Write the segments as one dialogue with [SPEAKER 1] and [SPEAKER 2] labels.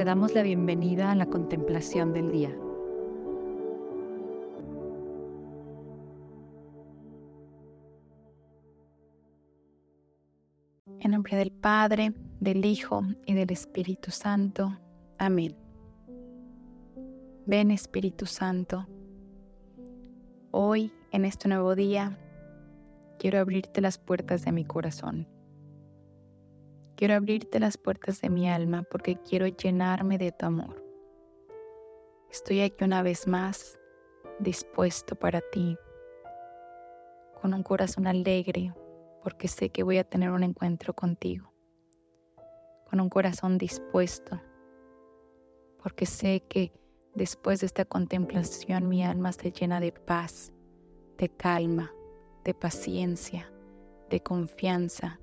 [SPEAKER 1] te damos la bienvenida a la contemplación del día. En nombre del Padre, del Hijo y del Espíritu Santo. Amén. Ven Espíritu Santo. Hoy, en este nuevo día, quiero abrirte las puertas de mi corazón Quiero abrirte las puertas de mi alma porque quiero llenarme de tu amor. Estoy aquí una vez más, dispuesto para ti, con un corazón alegre porque sé que voy a tener un encuentro contigo, con un corazón dispuesto porque sé que después de esta contemplación mi alma se llena de paz, de calma, de paciencia, de confianza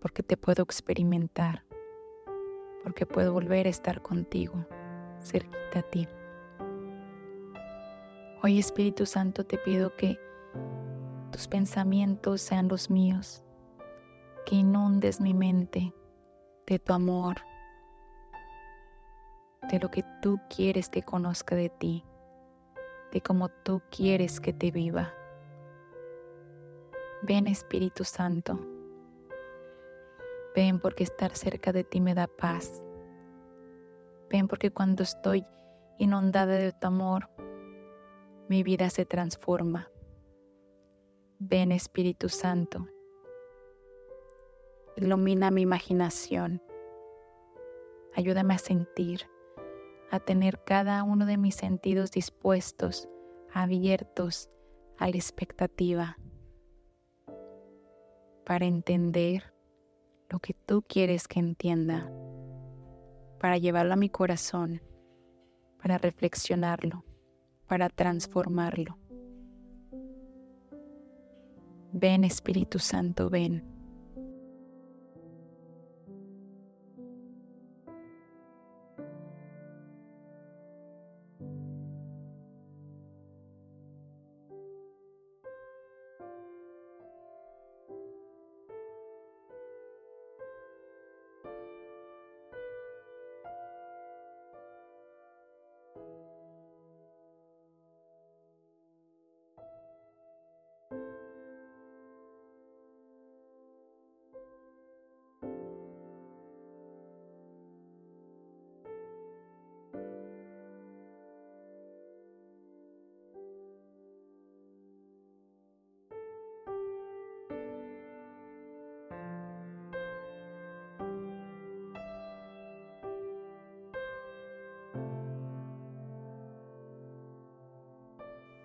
[SPEAKER 1] porque te puedo experimentar, porque puedo volver a estar contigo, cerquita a ti. Hoy Espíritu Santo te pido que tus pensamientos sean los míos, que inundes mi mente de tu amor, de lo que tú quieres que conozca de ti, de cómo tú quieres que te viva. Ven Espíritu Santo Ven porque estar cerca de ti me da paz. Ven porque cuando estoy inundada de tu amor, mi vida se transforma. Ven Espíritu Santo. Ilumina mi imaginación. Ayúdame a sentir, a tener cada uno de mis sentidos dispuestos, abiertos a la expectativa, para entender lo que tú quieres que entienda, para llevarlo a mi corazón, para reflexionarlo, para transformarlo. Ven Espíritu Santo, ven.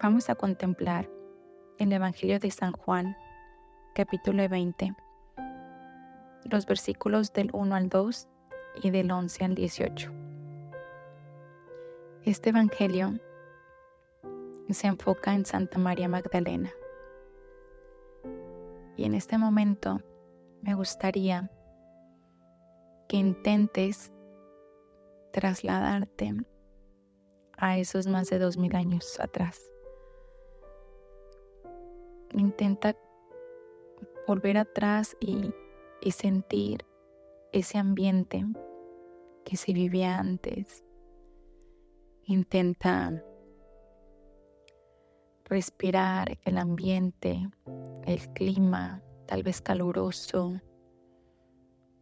[SPEAKER 1] Vamos a contemplar el Evangelio de San Juan, capítulo 20, los versículos del 1 al 2 y del 11 al 18. Este Evangelio se enfoca en Santa María Magdalena. Y en este momento me gustaría que intentes trasladarte a esos más de dos mil años atrás intenta volver atrás y, sentir ese ambiente que se vivía antes. Intenta respirar el ambiente, el clima, tal vez caluroso,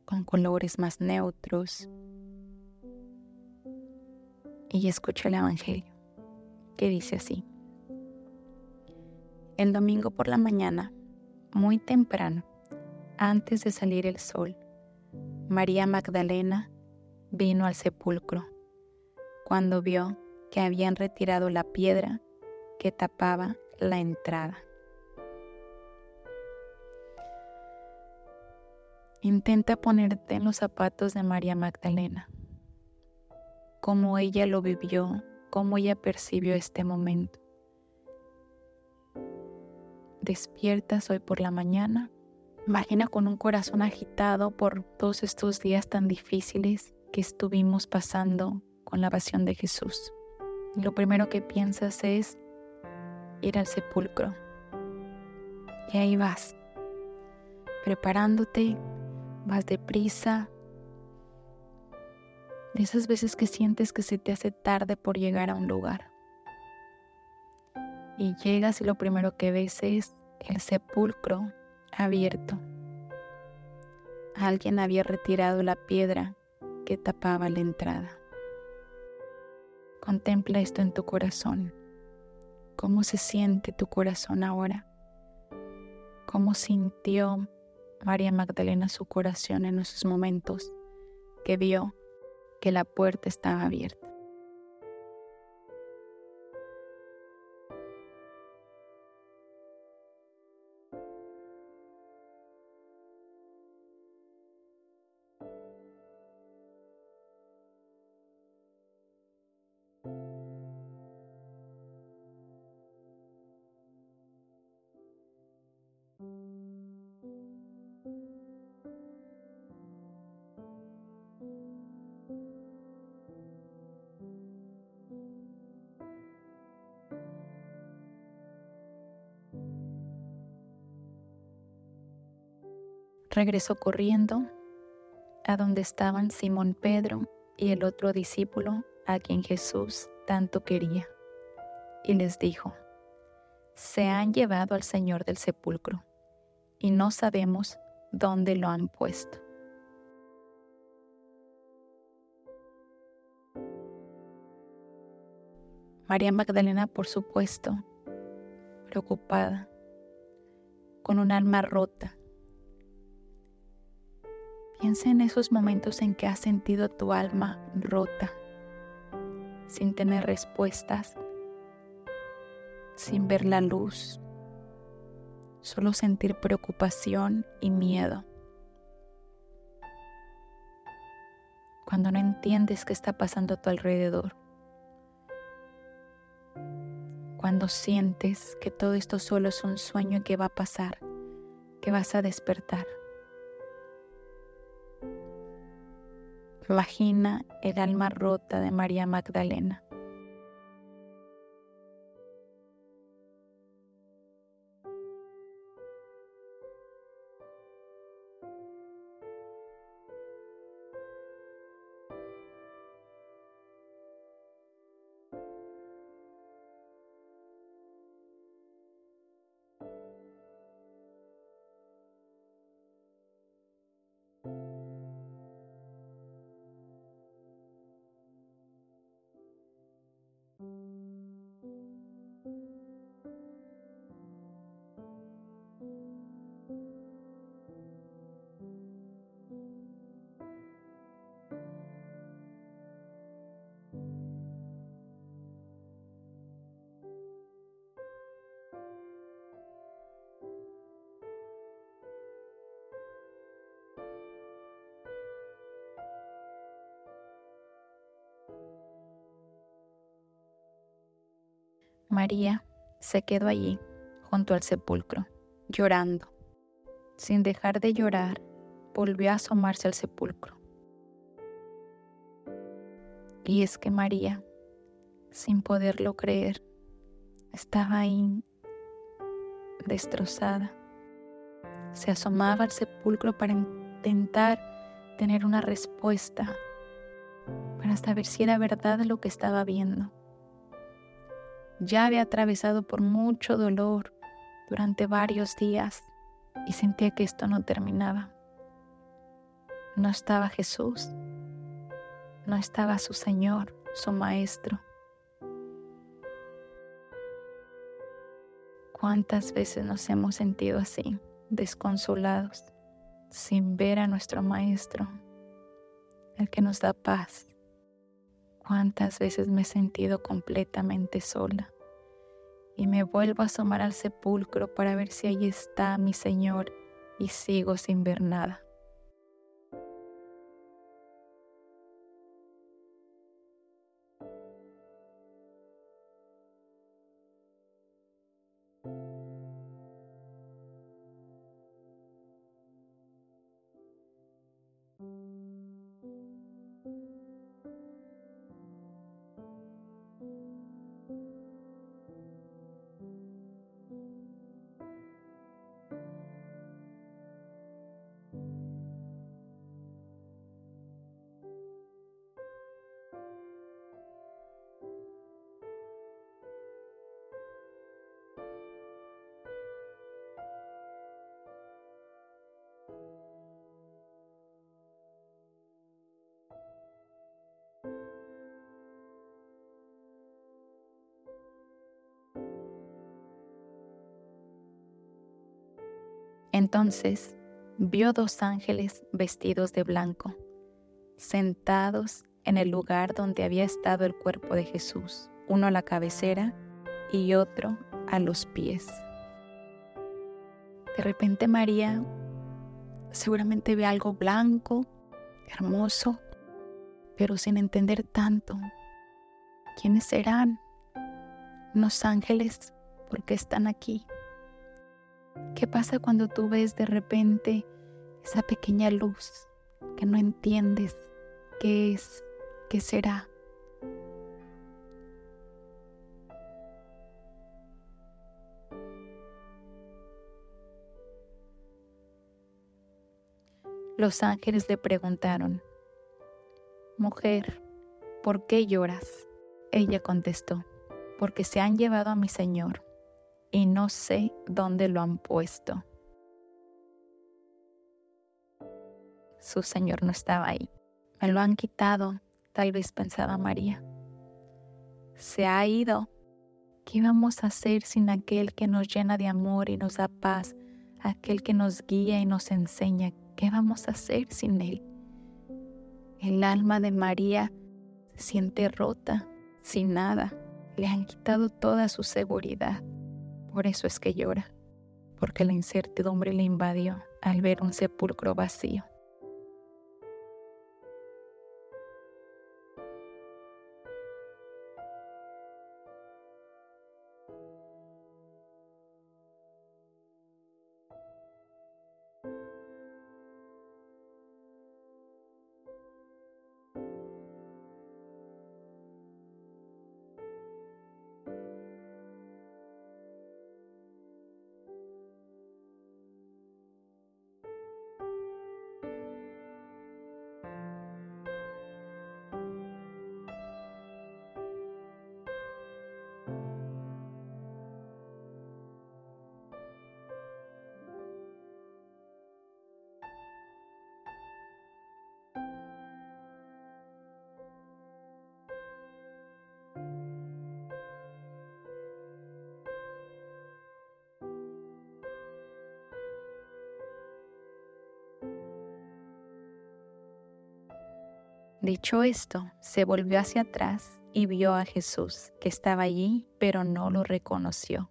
[SPEAKER 1] con colores más neutros. Y escucha el Evangelio, que dice así. El domingo por la mañana, muy temprano, antes de salir el sol, María Magdalena vino al sepulcro cuando vio que habían retirado la piedra que tapaba la entrada. Intenta ponerte en los zapatos de María Magdalena, cómo ella lo vivió, cómo ella percibió este momento despiertas hoy por la mañana. Imagina con un corazón agitado por todos estos días tan difíciles que estuvimos pasando con la pasión de Jesús. lo primero que piensas es ir al sepulcro. Y ahí vas, preparándote, vas deprisa, De esas veces que sientes que se te hace tarde por llegar a un lugar. Y llegas y lo primero que ves es el sepulcro abierto. Alguien había retirado la piedra que tapaba la entrada. Contempla esto en tu corazón. ¿Cómo se siente tu corazón ahora? ¿Cómo sintió María Magdalena su corazón en esos momentos que vio que la puerta estaba abierta? Regresó corriendo a donde estaban Simón Pedro y el otro discípulo a quien Jesús tanto quería, y les dijo, se han llevado al Señor del sepulcro, y no sabemos dónde lo han puesto. María Magdalena, por supuesto, preocupada, con un alma rota, Piensa en esos momentos en que has sentido tu alma rota, sin tener respuestas, sin ver la luz, solo sentir preocupación y miedo. Cuando no entiendes qué está pasando a tu alrededor. Cuando sientes que todo esto solo es un sueño que va a pasar, que vas a despertar. Imagina el alma rota de María Magdalena. María se quedó allí, junto al sepulcro, llorando. Sin dejar de llorar, volvió a asomarse al sepulcro. Y es que María, sin poderlo creer, estaba ahí destrozada. Se asomaba al sepulcro para intentar tener una respuesta, para saber si era verdad lo que estaba viendo. Ya había atravesado por mucho dolor durante varios días y sentía que esto no terminaba. No estaba Jesús, no estaba su Señor, su Maestro. ¿Cuántas veces nos hemos sentido así, desconsolados, sin ver a nuestro Maestro, el que nos da paz? ¿Cuántas veces me he sentido completamente sola? Y me vuelvo a asomar al sepulcro para ver si ahí está mi Señor y sigo sin ver nada. Entonces vio dos ángeles vestidos de blanco, sentados en el lugar donde había estado el cuerpo de Jesús, uno a la cabecera y otro a los pies. De repente María seguramente ve algo blanco, hermoso, pero sin entender tanto. ¿Quiénes serán? Unos ángeles, ¿por qué están aquí? ¿Qué pasa cuando tú ves de repente esa pequeña luz que no entiendes qué es, qué será? Los ángeles le preguntaron, Mujer, ¿por qué lloras? Ella contestó, porque se han llevado a mi Señor y no sé dónde lo han puesto. Su Señor no estaba ahí. Me lo han quitado, tal vez pensaba María. Se ha ido. ¿Qué vamos a hacer sin aquel que nos llena de amor y nos da paz, aquel que nos guía y nos enseña? ¿Qué vamos a hacer sin él? El alma de María se siente rota, sin nada. Le han quitado toda su seguridad. Por eso es que llora, porque la incertidumbre le invadió al ver un sepulcro vacío. Dicho esto, se volvió hacia atrás y vio a Jesús, que estaba allí, pero no lo reconoció.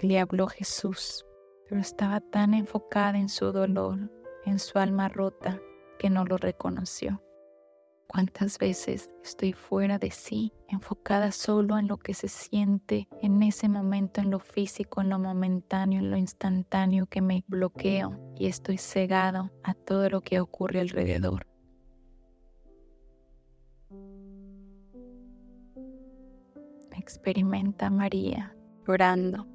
[SPEAKER 1] Le habló Jesús, pero estaba tan enfocada en su dolor, en su alma rota, que no lo reconoció. ¿Cuántas veces estoy fuera de sí, enfocada solo en lo que se siente en ese momento, en lo físico, en lo momentáneo, en lo instantáneo, que me bloqueo y estoy cegado a todo lo que ocurre alrededor? Experimenta María. Llorando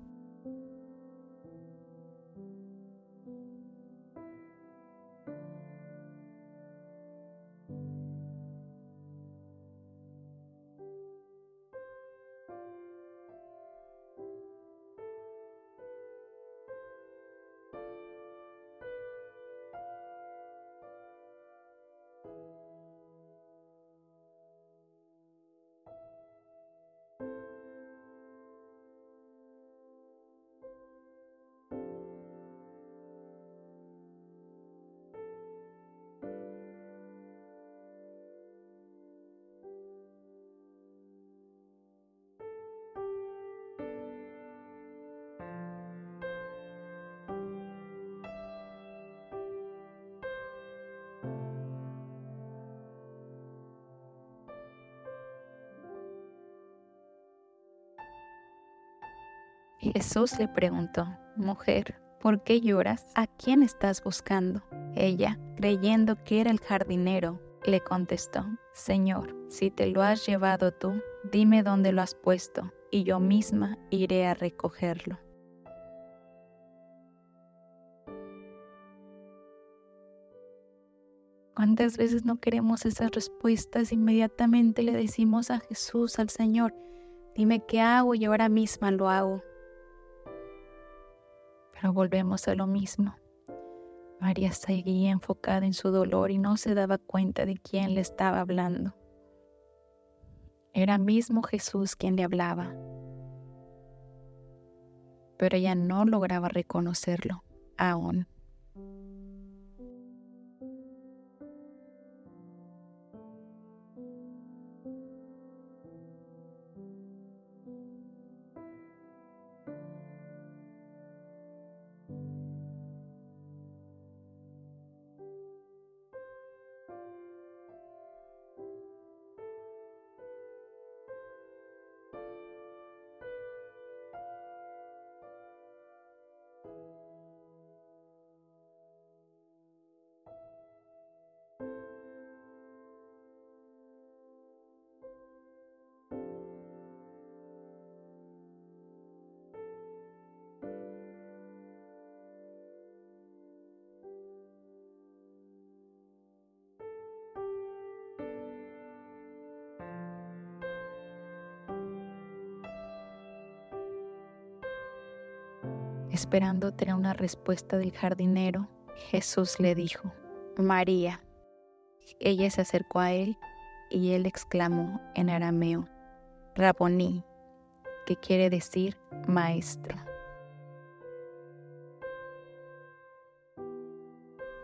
[SPEAKER 1] Jesús le preguntó, Mujer, ¿por qué lloras? ¿A quién estás buscando? Ella, creyendo que era el jardinero, le contestó, Señor, si te lo has llevado tú, dime dónde lo has puesto, y yo misma iré a recogerlo. ¿Cuántas veces no queremos esas respuestas? Inmediatamente le decimos a Jesús, al Señor, dime qué hago y ahora misma lo hago. Pero volvemos a lo mismo. María seguía enfocada en su dolor y no se daba cuenta de quién le estaba hablando. Era mismo Jesús quien le hablaba. pero ella no lograba reconocerlo aún. Esperando tener una respuesta del jardinero, Jesús le dijo, María. Ella se acercó a él y él exclamó en arameo, Raboní, que quiere decir maestro.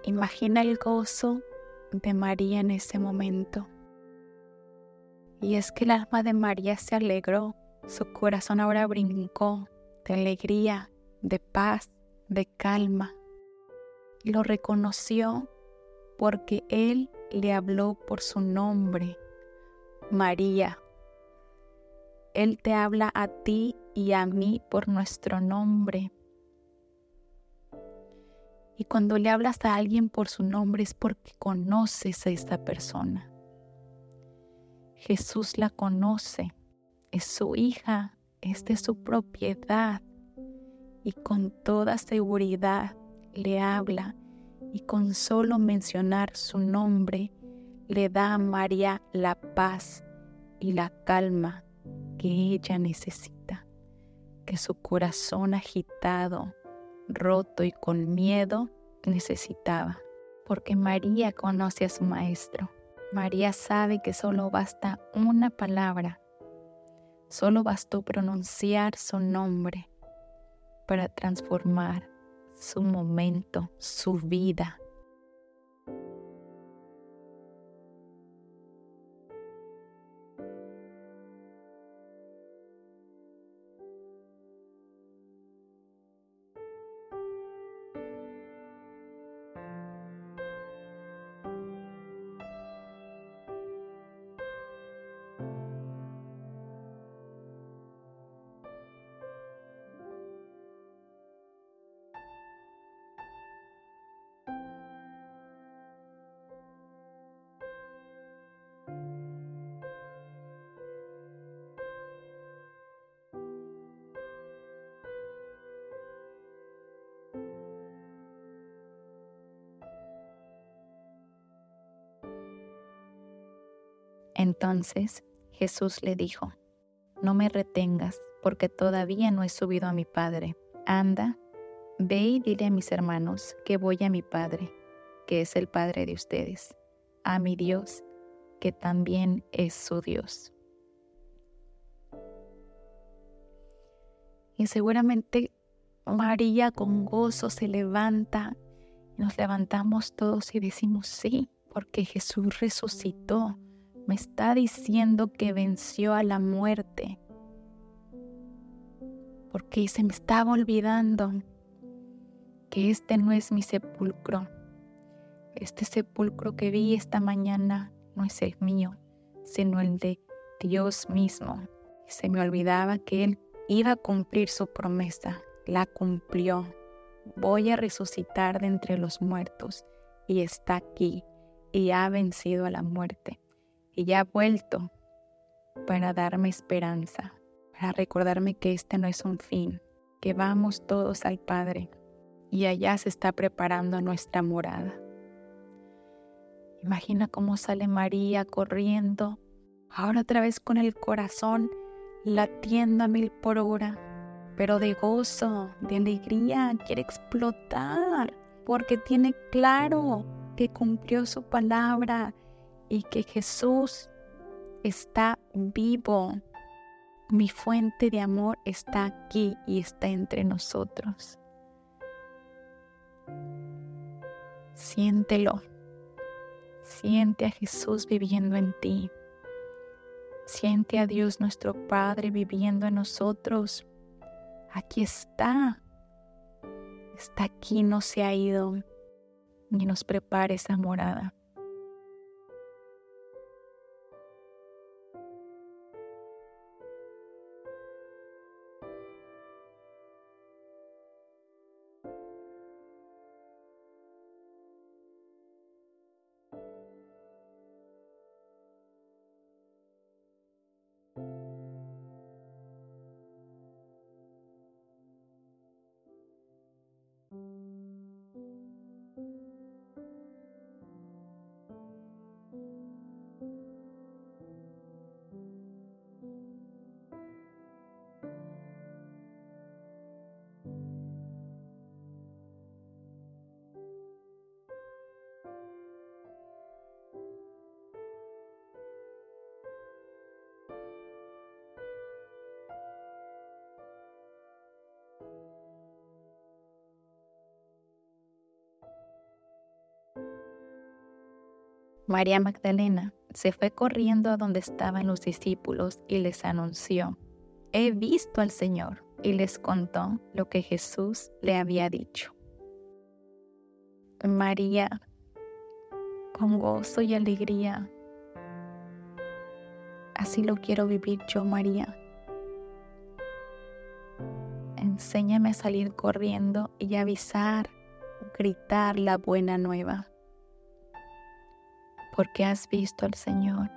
[SPEAKER 1] Imagina el gozo de María en ese momento. Y es que el alma de María se alegró, su corazón ahora brincó de alegría de paz, de calma. Lo reconoció porque Él le habló por su nombre, María. Él te habla a ti y a mí por nuestro nombre. Y cuando le hablas a alguien por su nombre es porque conoces a esta persona. Jesús la conoce, es su hija, es de su propiedad y con toda seguridad le habla y con solo mencionar su nombre le da a María la paz y la calma que ella necesita, que su corazón agitado, roto y con miedo necesitaba, porque María conoce a su Maestro. María sabe que solo basta una palabra, solo bastó pronunciar su nombre para transformar su momento, su vida. Entonces Jesús le dijo, no me retengas, porque todavía no he subido a mi Padre. Anda, ve y dile a mis hermanos que voy a mi Padre, que es el Padre de ustedes, a mi Dios, que también es su Dios. Y seguramente María con gozo se levanta, nos levantamos todos y decimos sí, porque Jesús resucitó me está diciendo que venció a la muerte. Porque se me estaba olvidando que este no es mi sepulcro. Este sepulcro que vi esta mañana no es el mío, sino el de Dios mismo. se me olvidaba que Él iba a cumplir su promesa. La cumplió. Voy a resucitar de entre los muertos y está aquí y ha vencido a la muerte y ya ha vuelto para darme esperanza, para recordarme que este no es un fin, que vamos todos al Padre y allá se está preparando nuestra morada. Imagina cómo sale María corriendo, ahora otra vez con el corazón latiendo a mil por hora, pero de gozo, de alegría, quiere explotar, porque tiene claro que cumplió su palabra y que Jesús está vivo Mi fuente de amor está aquí y está entre nosotros. Siéntelo. Siente a Jesús viviendo en ti. Siente a Dios nuestro Padre viviendo en nosotros. Aquí está. Está aquí, no se ha ido. Y nos prepara esa morada. María Magdalena se fue corriendo a donde estaban los discípulos y les anunció, he visto al Señor, y les contó lo que Jesús le había dicho. María, con gozo y alegría, así lo quiero vivir yo, María. Enséñame a salir corriendo y avisar, gritar la buena nueva porque has visto al Señor,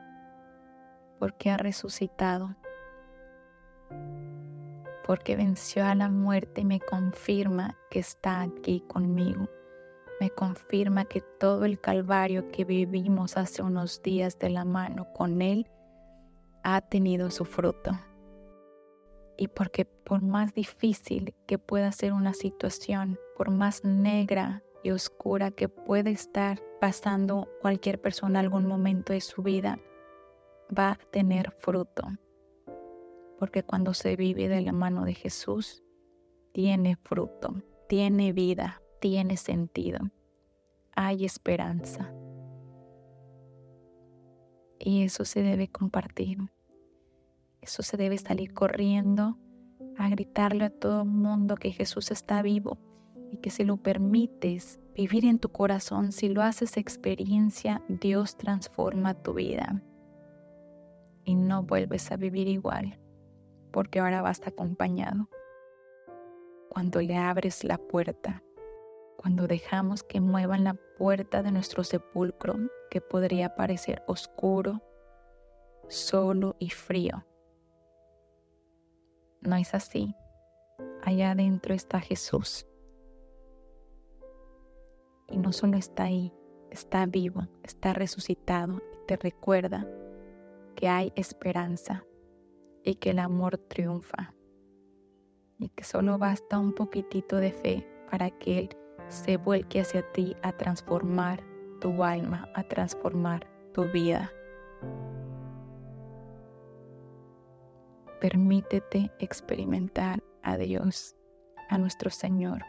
[SPEAKER 1] porque ha resucitado, porque venció a la muerte y me confirma que está aquí conmigo. Me confirma que todo el calvario que vivimos hace unos días de la mano con Él ha tenido su fruto. Y porque por más difícil que pueda ser una situación, por más negra oscura que pueda estar pasando cualquier persona algún momento de su vida, va a tener fruto. Porque cuando se vive de la mano de Jesús, tiene fruto, tiene vida, tiene sentido. Hay esperanza. Y eso se debe compartir. Eso se debe salir corriendo a gritarle a todo el mundo que Jesús está vivo y que si lo permites vivir en tu corazón, si lo haces experiencia, Dios transforma tu vida y no vuelves a vivir igual, porque ahora vas acompañado. Cuando le abres la puerta, cuando dejamos que muevan la puerta de nuestro sepulcro, que podría parecer oscuro, solo y frío. No es así. Allá adentro está Jesús y no solo está ahí, está vivo, está resucitado y te recuerda que hay esperanza y que el amor triunfa y que solo basta un poquitito de fe para que Él se vuelque hacia ti a transformar tu alma, a transformar tu vida. Permítete experimentar a Dios, a nuestro Señor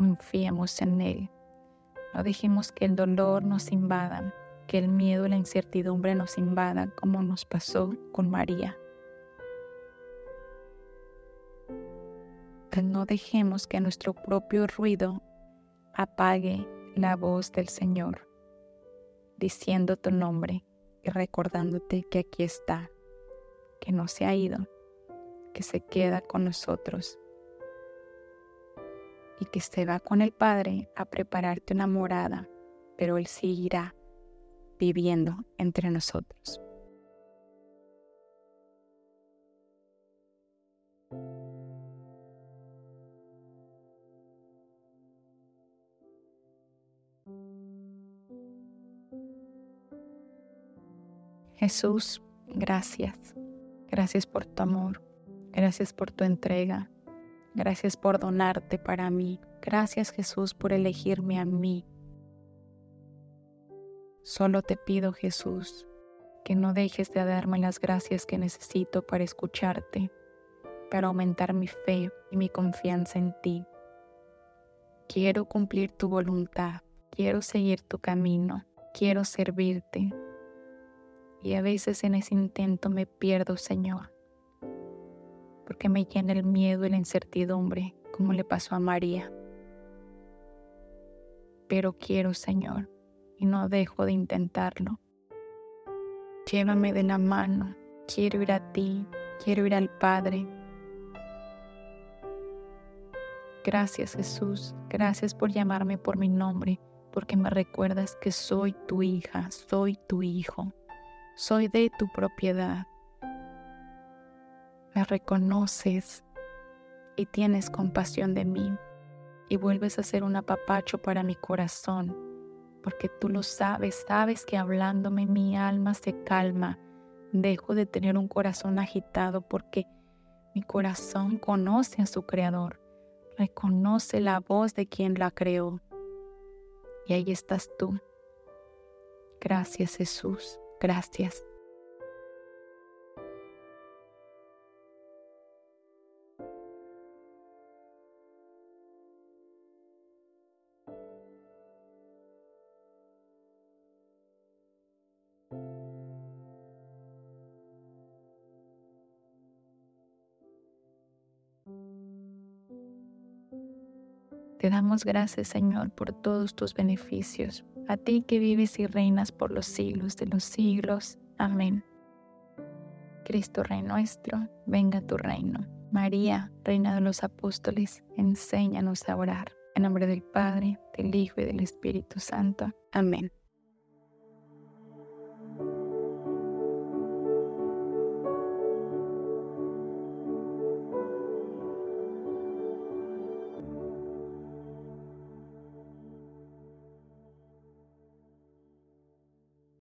[SPEAKER 1] confiemos en Él. No dejemos que el dolor nos invada, que el miedo y la incertidumbre nos invada como nos pasó con María. no dejemos que nuestro propio ruido apague la voz del Señor, diciendo tu nombre y recordándote que aquí está, que no se ha ido, que se queda con nosotros y que se va con el Padre a prepararte una morada, pero Él seguirá viviendo entre nosotros. Jesús, gracias. Gracias por tu amor. Gracias por tu entrega. Gracias por donarte para mí. Gracias Jesús por elegirme a mí. Solo te pido Jesús que no dejes de darme las gracias que necesito para escucharte, para aumentar mi fe y mi confianza en ti. Quiero cumplir tu voluntad, quiero seguir tu camino, quiero servirte. Y a veces en ese intento me pierdo, Señor, porque me llena el miedo y la incertidumbre, como le pasó a María. Pero quiero, Señor, y no dejo de intentarlo. Llévame de la mano, quiero ir a ti, quiero ir al Padre. Gracias Jesús, gracias por llamarme por mi nombre, porque me recuerdas que soy tu hija, soy tu hijo, soy de tu propiedad. Me reconoces y tienes compasión de mí y vuelves a ser un apapacho para mi corazón porque tú lo sabes, sabes que hablándome mi alma se calma, dejo de tener un corazón agitado porque mi corazón conoce a su creador, reconoce la voz de quien la creó. Y ahí estás tú. Gracias Jesús, gracias. Te damos gracias, Señor, por todos tus beneficios. A ti que vives y reinas por los siglos de los siglos. Amén. Cristo Rey nuestro, venga tu reino. María, Reina de los Apóstoles, enséñanos a orar. En nombre del Padre, del Hijo y del Espíritu Santo. Amén.